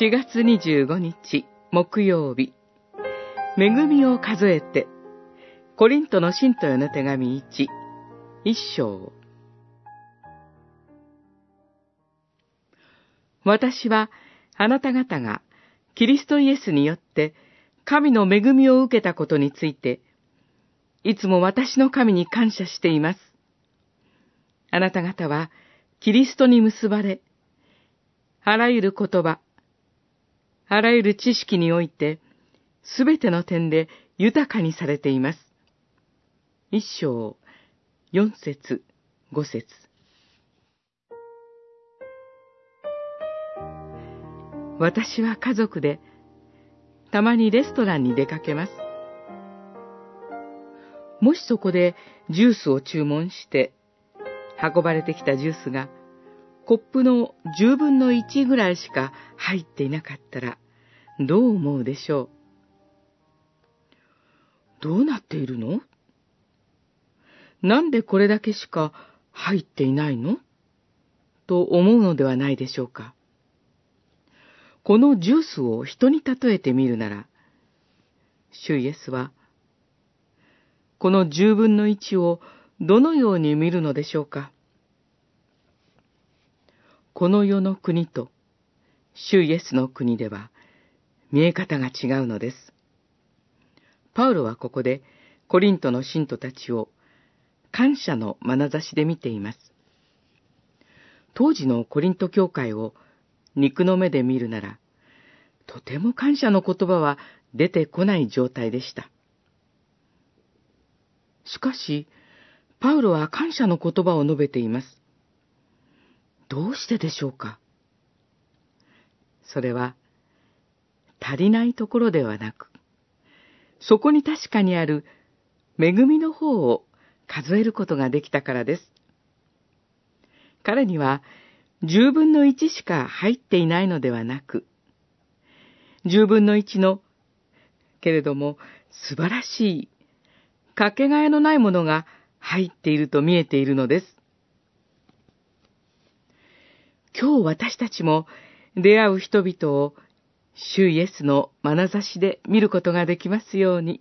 4月25日木曜日、恵みを数えて、コリントの信徒への手紙1、一章。私はあなた方がキリストイエスによって神の恵みを受けたことについて、いつも私の神に感謝しています。あなた方はキリストに結ばれ、あらゆる言葉、あらゆる知識において、すべての点で豊かにされています。一章、四節、五節。私は家族で、たまにレストランに出かけます。もしそこでジュースを注文して、運ばれてきたジュースが、コップの十分の一ぐらいしか入っていなかったら、どう思うでしょう？どうなっているの？なんでこれだけしか入っていないの？と思うのではないでしょうか。このジュースを人に例えてみるなら、主イエスは、この十分の一をどのように見るのでしょうか？この世の国と、主イエスの国では、見え方が違うのです。パウロはここでコリントの信徒たちを感謝の眼差しで見ています。当時のコリント教会を肉の目で見るなら、とても感謝の言葉は出てこない状態でした。しかし、パウロは感謝の言葉を述べています。どうしてでしょうか？それは、足りないところではなく、そこに確かにある恵みの方を数えることができたからです。彼には十分の一しか入っていないのではなく、十分の一の、けれども素晴らしい、かけがえのないものが入っていると見えているのです。今日私たちも出会う人々を主イエスの眼差しで見ることができますように。